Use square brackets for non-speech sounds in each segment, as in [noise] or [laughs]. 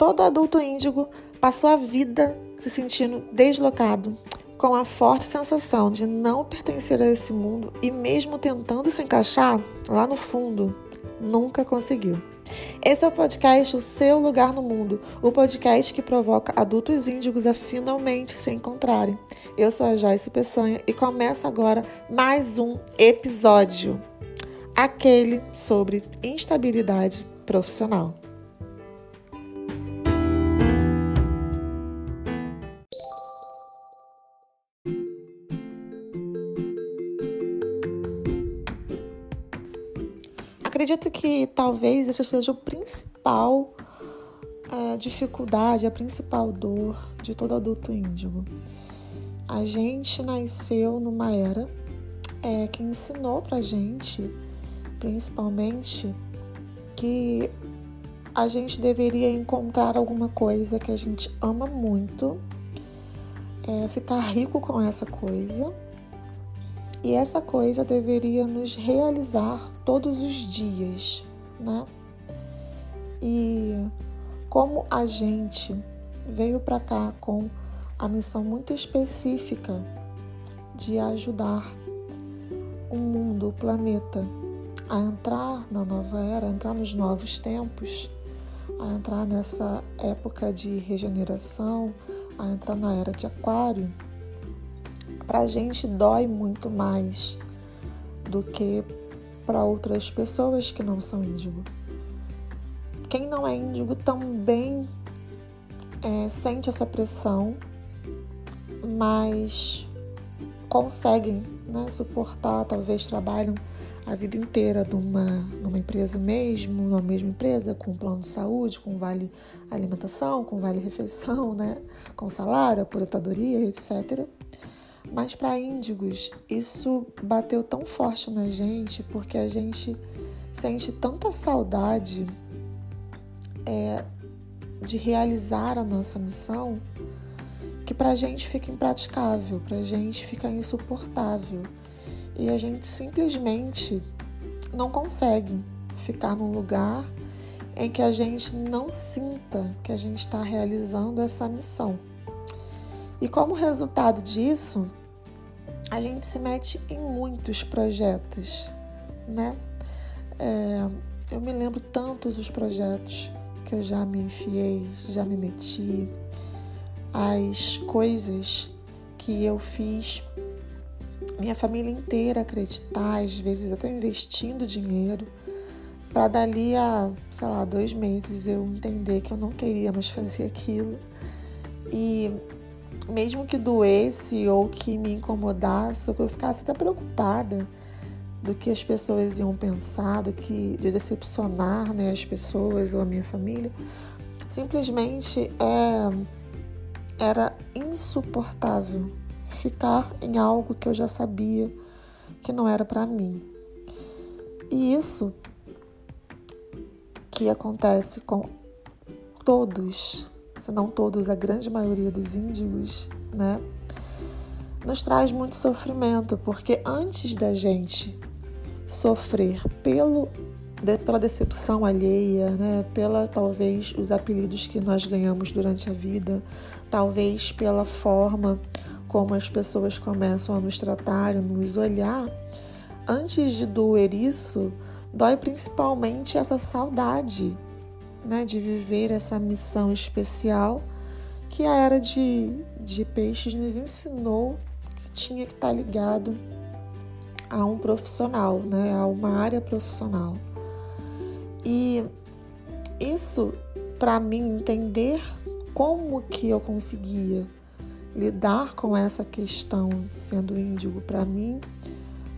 todo adulto índigo passou a vida se sentindo deslocado, com a forte sensação de não pertencer a esse mundo e, mesmo tentando se encaixar lá no fundo, nunca conseguiu. Esse é o podcast O Seu Lugar no Mundo, o podcast que provoca adultos índigos a finalmente se encontrarem. Eu sou a Joyce Peçanha e começa agora mais um episódio, aquele sobre instabilidade profissional. Acredito que talvez essa seja o principal é, dificuldade, a principal dor de todo adulto índigo. A gente nasceu numa era é, que ensinou pra gente, principalmente, que a gente deveria encontrar alguma coisa que a gente ama muito, é, ficar rico com essa coisa e essa coisa deveria nos realizar todos os dias, né? E como a gente veio para cá com a missão muito específica de ajudar o mundo, o planeta, a entrar na nova era, a entrar nos novos tempos, a entrar nessa época de regeneração, a entrar na era de Aquário para a gente dói muito mais do que para outras pessoas que não são índigo. Quem não é índigo também é, sente essa pressão, mas conseguem né, suportar, talvez trabalham a vida inteira numa, numa empresa mesmo, numa mesma empresa, com plano de saúde, com vale alimentação, com vale refeição, né, com salário, aposentadoria, etc. Mas para índigos, isso bateu tão forte na gente porque a gente sente tanta saudade é, de realizar a nossa missão que para a gente fica impraticável, para a gente fica insuportável. E a gente simplesmente não consegue ficar num lugar em que a gente não sinta que a gente está realizando essa missão. E como resultado disso, a gente se mete em muitos projetos, né? É, eu me lembro tantos os projetos que eu já me enfiei, já me meti, as coisas que eu fiz minha família inteira acreditar, às vezes até investindo dinheiro, para dali a, sei lá, dois meses eu entender que eu não queria mais fazer aquilo. E mesmo que doesse ou que me incomodasse, ou que eu ficasse até preocupada do que as pessoas iam pensar, do que de decepcionar né, as pessoas ou a minha família, simplesmente é, era insuportável ficar em algo que eu já sabia que não era para mim. E isso que acontece com todos se não todos, a grande maioria dos índigos, né, nos traz muito sofrimento, porque antes da gente sofrer pelo pela decepção alheia, né, pela talvez os apelidos que nós ganhamos durante a vida, talvez pela forma como as pessoas começam a nos tratar, a nos olhar, antes de doer isso, dói principalmente essa saudade né, de viver essa missão especial que a era de, de peixes nos ensinou que tinha que estar ligado a um profissional, né, a uma área profissional. E isso, para mim, entender como que eu conseguia lidar com essa questão sendo índigo, para mim,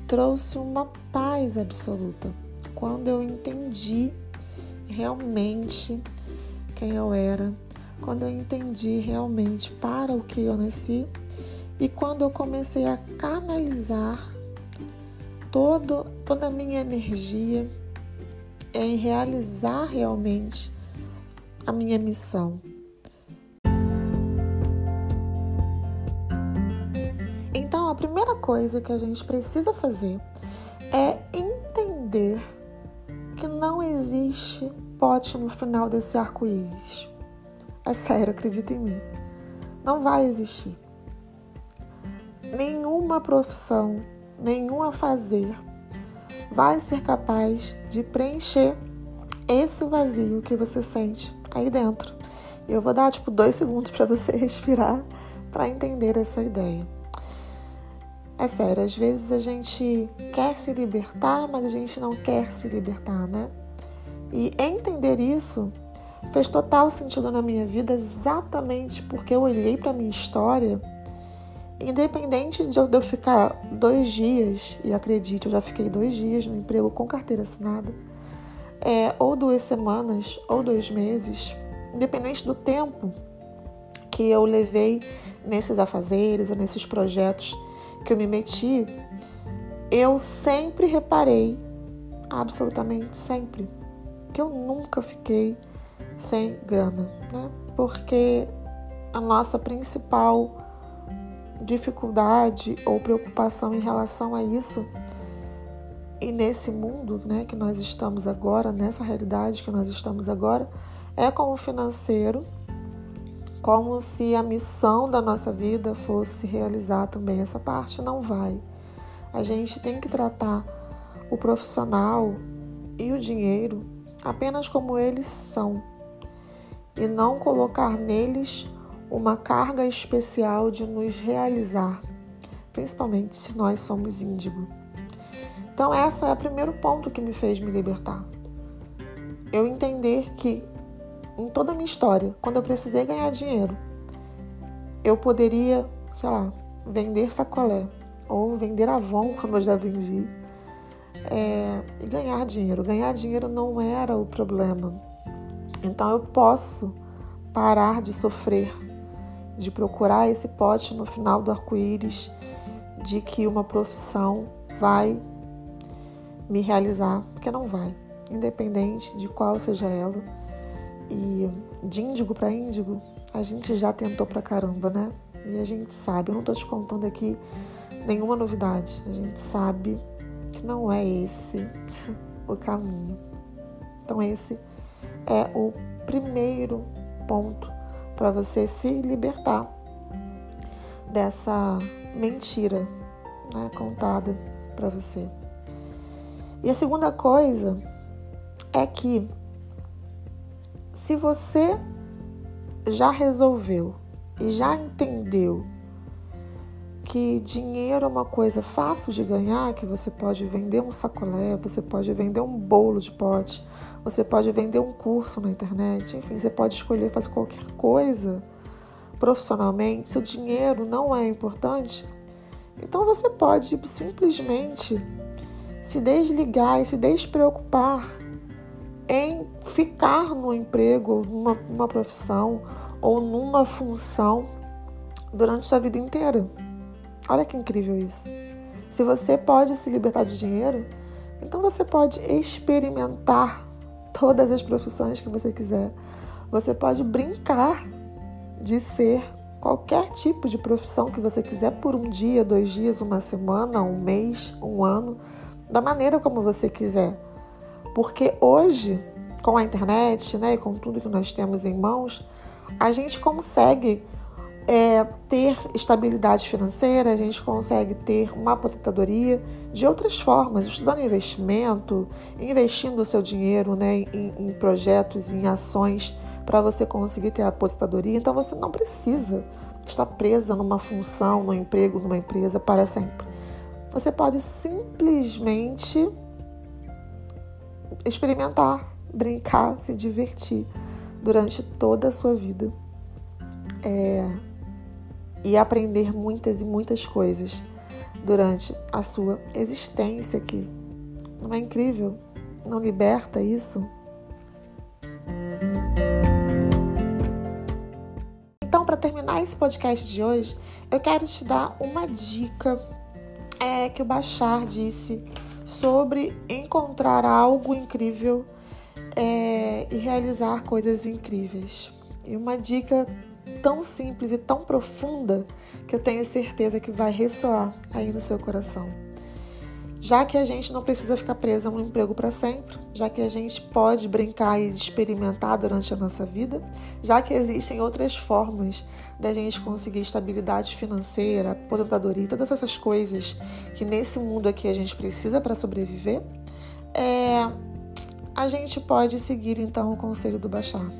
trouxe uma paz absoluta. Quando eu entendi realmente quem eu era, quando eu entendi realmente para o que eu nasci e quando eu comecei a canalizar todo, toda a minha energia em realizar realmente a minha missão. Então, a primeira coisa que a gente precisa fazer é entender que não existe pote no final desse arco-íris. É sério, acredita em mim. Não vai existir. Nenhuma profissão, nenhum a fazer vai ser capaz de preencher esse vazio que você sente aí dentro. Eu vou dar tipo dois segundos para você [laughs] respirar para entender essa ideia. É sério, às vezes a gente quer se libertar, mas a gente não quer se libertar, né? E entender isso fez total sentido na minha vida exatamente porque eu olhei para minha história, independente de eu ficar dois dias, e acredite, eu já fiquei dois dias no emprego com carteira assinada, é, ou duas semanas, ou dois meses, independente do tempo que eu levei nesses afazeres ou nesses projetos que eu me meti, eu sempre reparei, absolutamente sempre, que eu nunca fiquei sem grana, né? Porque a nossa principal dificuldade ou preocupação em relação a isso e nesse mundo, né, que nós estamos agora, nessa realidade que nós estamos agora, é com o financeiro, como se a missão da nossa vida fosse realizar também essa parte, não vai. A gente tem que tratar o profissional e o dinheiro apenas como eles são e não colocar neles uma carga especial de nos realizar, principalmente se nós somos índigo. Então, essa é o primeiro ponto que me fez me libertar. Eu entender que em toda a minha história, quando eu precisei ganhar dinheiro, eu poderia, sei lá, vender sacolé ou vender Avon, [laughs] como eu já vendi, é, ganhar dinheiro. Ganhar dinheiro não era o problema. Então eu posso parar de sofrer, de procurar esse pote no final do arco-íris de que uma profissão vai me realizar, porque não vai, independente de qual seja ela. E de índigo para índigo, a gente já tentou pra caramba, né? E a gente sabe, eu não tô te contando aqui nenhuma novidade, a gente sabe não é esse o caminho. Então, esse é o primeiro ponto para você se libertar dessa mentira né, contada para você. E a segunda coisa é que se você já resolveu e já entendeu que dinheiro é uma coisa fácil de ganhar, que você pode vender um sacolé, você pode vender um bolo de pote, você pode vender um curso na internet, enfim, você pode escolher fazer qualquer coisa profissionalmente. Seu dinheiro não é importante, então você pode simplesmente se desligar e se despreocupar em ficar no emprego, numa, numa profissão ou numa função durante sua vida inteira. Olha que incrível isso. Se você pode se libertar de dinheiro, então você pode experimentar todas as profissões que você quiser. Você pode brincar de ser qualquer tipo de profissão que você quiser por um dia, dois dias, uma semana, um mês, um ano, da maneira como você quiser. Porque hoje, com a internet, né, e com tudo que nós temos em mãos, a gente consegue é, ter estabilidade financeira, a gente consegue ter uma aposentadoria de outras formas, estudando investimento, investindo o seu dinheiro né, em, em projetos, em ações para você conseguir ter a aposentadoria. Então você não precisa estar presa numa função, num emprego, numa empresa para sempre. Você pode simplesmente experimentar, brincar, se divertir durante toda a sua vida. É, e aprender muitas e muitas coisas durante a sua existência aqui. Não é incrível? Não liberta isso? Então, para terminar esse podcast de hoje, eu quero te dar uma dica é, que o Bachar disse sobre encontrar algo incrível é, e realizar coisas incríveis. E uma dica tão simples e tão profunda que eu tenho certeza que vai ressoar aí no seu coração. Já que a gente não precisa ficar presa a um emprego para sempre, já que a gente pode brincar e experimentar durante a nossa vida, já que existem outras formas da gente conseguir estabilidade financeira, aposentadoria, todas essas coisas que nesse mundo aqui a gente precisa para sobreviver, é, a gente pode seguir então o conselho do Bachar,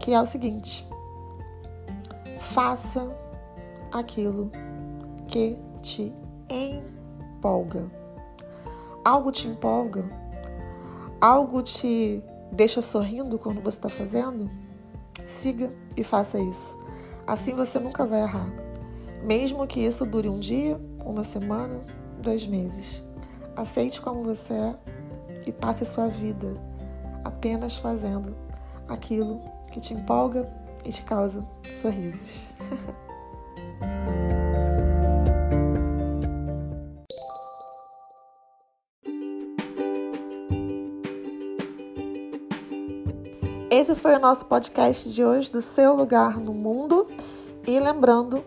que é o seguinte: faça aquilo que te empolga. Algo te empolga? Algo te deixa sorrindo quando você está fazendo? Siga e faça isso. Assim você nunca vai errar. Mesmo que isso dure um dia, uma semana, dois meses. Aceite como você é e passe a sua vida apenas fazendo aquilo que te empolga e te causa sorrisos. [laughs] Esse foi o nosso podcast de hoje do seu lugar no mundo. E lembrando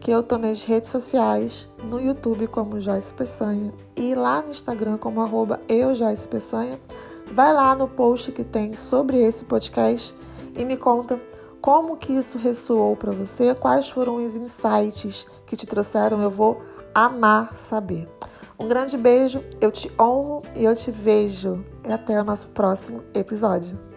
que eu tô nas redes sociais, no YouTube como Joyce Peçanha e lá no Instagram como arroba eu Joyce Peçanha. Vai lá no post que tem sobre esse podcast e me conta como que isso ressoou para você, quais foram os insights que te trouxeram, eu vou amar saber. Um grande beijo, eu te honro e eu te vejo. E até o nosso próximo episódio.